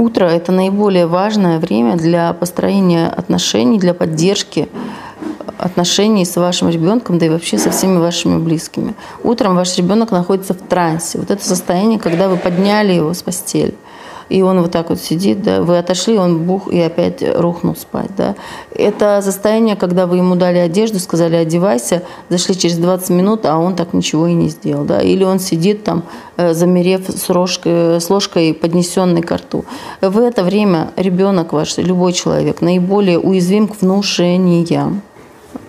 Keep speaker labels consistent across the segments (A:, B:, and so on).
A: Утро – это наиболее важное время для построения отношений, для поддержки отношений с вашим ребенком, да и вообще со всеми вашими близкими. Утром ваш ребенок находится в трансе. Вот это состояние, когда вы подняли его с постели и он вот так вот сидит, да, вы отошли, он бух и опять рухнул спать, да. Это состояние, когда вы ему дали одежду, сказали одевайся, зашли через 20 минут, а он так ничего и не сделал, да. Или он сидит там, э, замерев с, рожкой, с ложкой, поднесенной к рту. В это время ребенок ваш, любой человек, наиболее уязвим к внушениям.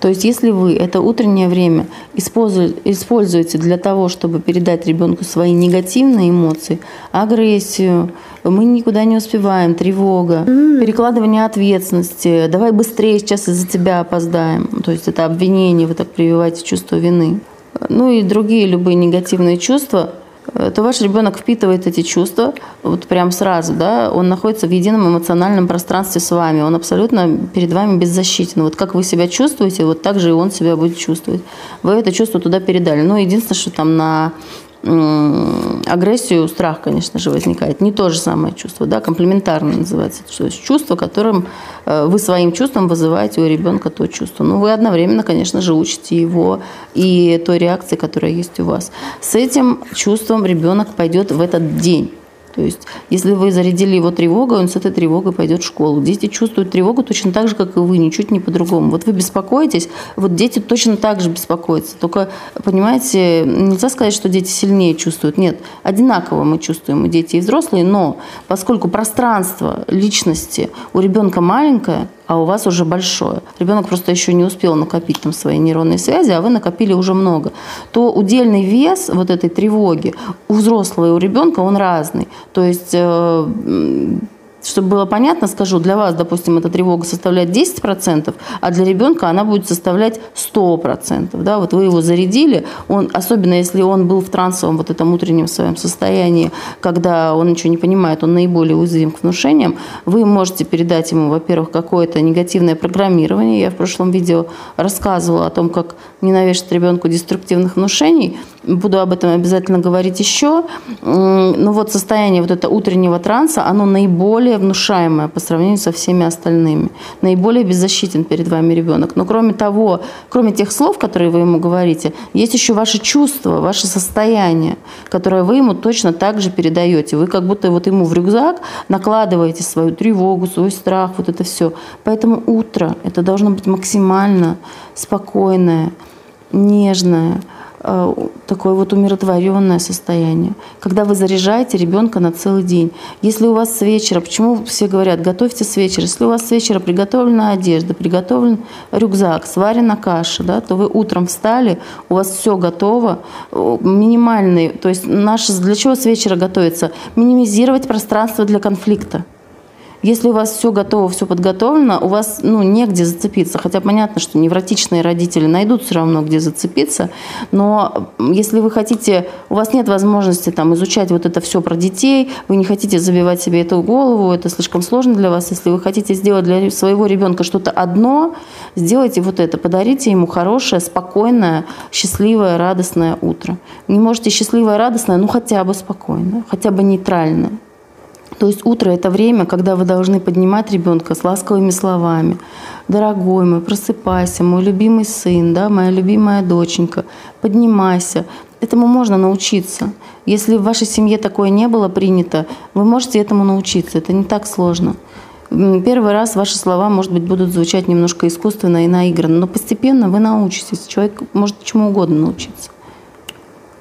A: То есть если вы это утреннее время используете для того, чтобы передать ребенку свои негативные эмоции, агрессию, мы никуда не успеваем, тревога, перекладывание ответственности, давай быстрее, сейчас из-за тебя опоздаем. То есть это обвинение, вы так прививаете чувство вины. Ну и другие любые негативные чувства, то ваш ребенок впитывает эти чувства вот прям сразу, да, он находится в едином эмоциональном пространстве с вами, он абсолютно перед вами беззащитен. Вот как вы себя чувствуете, вот так же и он себя будет чувствовать. Вы это чувство туда передали. Ну, единственное, что там на агрессию, страх, конечно же, возникает. Не то же самое чувство, да, комплементарно называется. То есть чувство, которым э, вы своим чувством вызываете у ребенка то чувство. Но ну, вы одновременно, конечно же, учите его и той реакции, которая есть у вас. С этим чувством ребенок пойдет в этот день. То есть, если вы зарядили его тревогой, он с этой тревогой пойдет в школу. Дети чувствуют тревогу точно так же, как и вы, ничуть не по-другому. Вот вы беспокоитесь, вот дети точно так же беспокоятся. Только, понимаете, нельзя сказать, что дети сильнее чувствуют. Нет, одинаково мы чувствуем, и дети, и взрослые, но поскольку пространство личности у ребенка маленькое, а у вас уже большое. Ребенок просто еще не успел накопить там свои нейронные связи, а вы накопили уже много. То удельный вес вот этой тревоги у взрослого и у ребенка он разный. То есть э, чтобы было понятно, скажу, для вас, допустим, эта тревога составляет 10%, а для ребенка она будет составлять 100%. Да? Вот вы его зарядили, он, особенно если он был в трансовом вот этом утреннем своем состоянии, когда он ничего не понимает, он наиболее уязвим к внушениям, вы можете передать ему, во-первых, какое-то негативное программирование. Я в прошлом видео рассказывала о том, как не навешать ребенку деструктивных внушений. Буду об этом обязательно говорить еще. Но вот состояние вот этого утреннего транса, оно наиболее наиболее внушаемое по сравнению со всеми остальными. Наиболее беззащитен перед вами ребенок. Но кроме того, кроме тех слов, которые вы ему говорите, есть еще ваши чувства, ваше состояние, которое вы ему точно так же передаете. Вы как будто вот ему в рюкзак накладываете свою тревогу, свой страх, вот это все. Поэтому утро это должно быть максимально спокойное, нежное, такое вот умиротворенное состояние, когда вы заряжаете ребенка на целый день. Если у вас с вечера, почему все говорят, готовьте с вечера, если у вас с вечера приготовлена одежда, приготовлен рюкзак, сварена каша, да, то вы утром встали, у вас все готово, минимальный, то есть наш, для чего с вечера готовится? Минимизировать пространство для конфликта. Если у вас все готово, все подготовлено, у вас ну, негде зацепиться. Хотя понятно, что невротичные родители найдут все равно, где зацепиться. Но если вы хотите, у вас нет возможности там, изучать вот это все про детей, вы не хотите забивать себе эту голову, это слишком сложно для вас. Если вы хотите сделать для своего ребенка что-то одно, сделайте вот это. Подарите ему хорошее, спокойное, счастливое, радостное утро. Не можете счастливое, радостное, ну хотя бы спокойное, хотя бы нейтральное. То есть утро – это время, когда вы должны поднимать ребенка с ласковыми словами. «Дорогой мой, просыпайся, мой любимый сын, да, моя любимая доченька, поднимайся». Этому можно научиться. Если в вашей семье такое не было принято, вы можете этому научиться. Это не так сложно. Первый раз ваши слова, может быть, будут звучать немножко искусственно и наигранно, но постепенно вы научитесь. Человек может чему угодно научиться.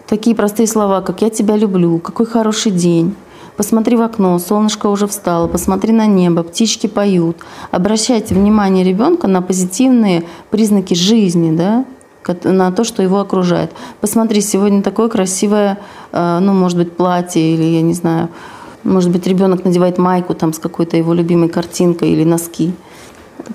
A: Такие простые слова, как «я тебя люблю», «какой хороший день», Посмотри в окно, солнышко уже встало, посмотри на небо, птички поют. Обращайте внимание ребенка на позитивные признаки жизни, да, на то, что его окружает. Посмотри, сегодня такое красивое, э, ну, может быть, платье или, я не знаю, может быть, ребенок надевает майку там с какой-то его любимой картинкой или носки.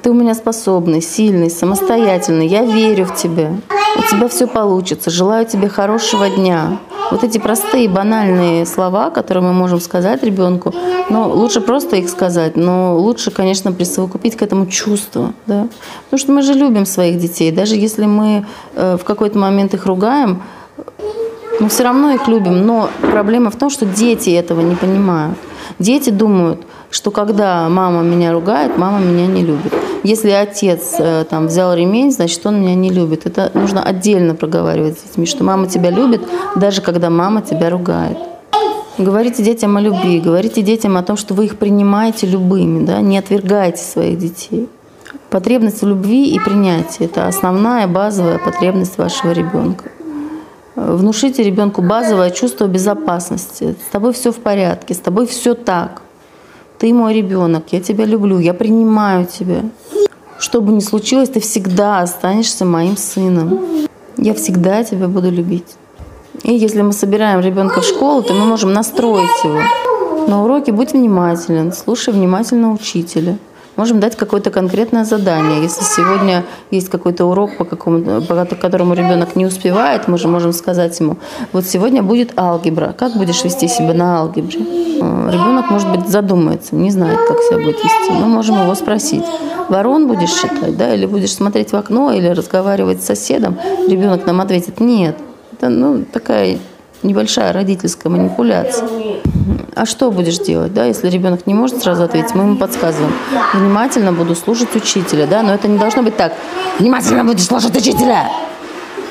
A: Ты у меня способный, сильный, самостоятельный. Я верю в тебя. У тебя все получится. Желаю тебе хорошего дня. Вот эти простые, банальные слова, которые мы можем сказать ребенку, но лучше просто их сказать, но лучше, конечно, присовокупить к этому чувство. Да? Потому что мы же любим своих детей. Даже если мы э, в какой-то момент их ругаем, мы все равно их любим. Но проблема в том, что дети этого не понимают. Дети думают, что когда мама меня ругает, мама меня не любит. Если отец э, там взял ремень, значит он меня не любит. Это нужно отдельно проговаривать с детьми, что мама тебя любит, даже когда мама тебя ругает. Говорите детям о любви, говорите детям о том, что вы их принимаете любыми, да, не отвергайте своих детей. Потребность в любви и принятии – это основная базовая потребность вашего ребенка. Внушите ребенку базовое чувство безопасности. С тобой все в порядке, с тобой все так. Ты мой ребенок, я тебя люблю, я принимаю тебя. Что бы ни случилось, ты всегда останешься моим сыном. Я всегда тебя буду любить. И если мы собираем ребенка в школу, то мы можем настроить его. На уроке будь внимателен, слушай внимательно учителя. Можем дать какое-то конкретное задание. Если сегодня есть какой-то урок, по, какому, по которому ребенок не успевает, мы же можем сказать ему, вот сегодня будет алгебра, как будешь вести себя на алгебре? Э, ребенок, может быть, задумается, не знает, как себя будет вести. Мы можем его спросить, ворон будешь считать, да, или будешь смотреть в окно, или разговаривать с соседом? Ребенок нам ответит, нет. Это ну, такая небольшая родительская манипуляция. А что будешь делать, да, если ребенок не может сразу ответить, мы ему подсказываем. Внимательно буду слушать учителя, да, но это не должно быть так. Внимательно будешь слушать учителя.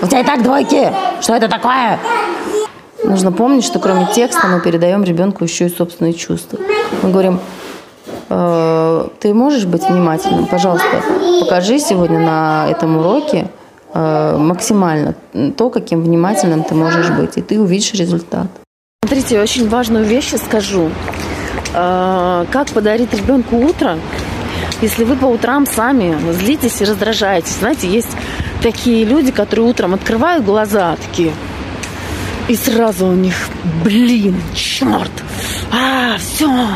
A: У тебя и так двойки. Что это такое? Нужно помнить, что кроме текста мы передаем ребенку еще и собственные чувства. Мы говорим, э, ты можешь быть внимательным? Пожалуйста, покажи сегодня на этом уроке, Э, максимально то, каким внимательным ты можешь быть, и ты увидишь результат.
B: Смотрите, очень важную вещь скажу. Э, как подарить ребенку утро, если вы по утрам сами злитесь и раздражаетесь. Знаете, есть такие люди, которые утром открывают глаза, такие, и сразу у них, блин, черт, а, все,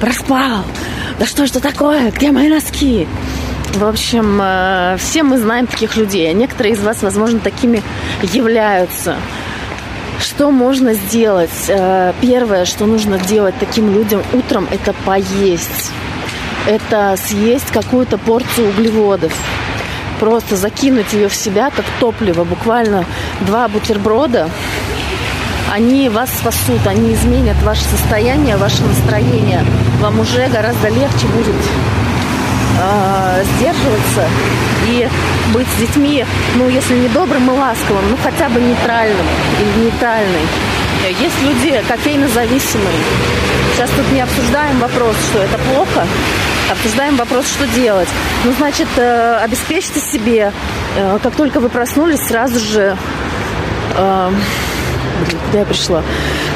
B: проспал, да что это такое, где мои носки? В общем, э, все мы знаем таких людей, а некоторые из вас, возможно, такими являются. Что можно сделать? Э, первое, что нужно делать таким людям утром, это поесть. Это съесть какую-то порцию углеводов. Просто закинуть ее в себя как топливо. Буквально два бутерброда. Они вас спасут, они изменят ваше состояние, ваше настроение. Вам уже гораздо легче будет э, сдерживаться и быть с детьми, ну, если не добрым и ласковым, ну, хотя бы нейтральным или нейтральной. Есть люди кофейно зависимые. Сейчас тут не обсуждаем вопрос, что это плохо, обсуждаем вопрос, что делать. Ну, значит, э, обеспечьте себе, э, как только вы проснулись, сразу же... Э, я пришла?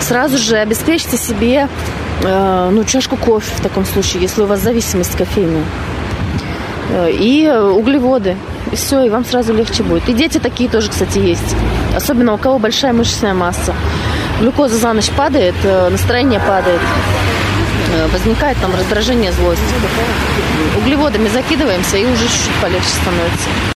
B: Сразу же обеспечьте себе э, ну, чашку кофе в таком случае, если у вас зависимость кофейная. Э, и углеводы. И все, и вам сразу легче будет. И дети такие тоже, кстати, есть. Особенно у кого большая мышечная масса. Глюкоза за ночь падает, э, настроение падает. Э, возникает там раздражение, злость. Углеводами закидываемся, и уже чуть-чуть полегче становится.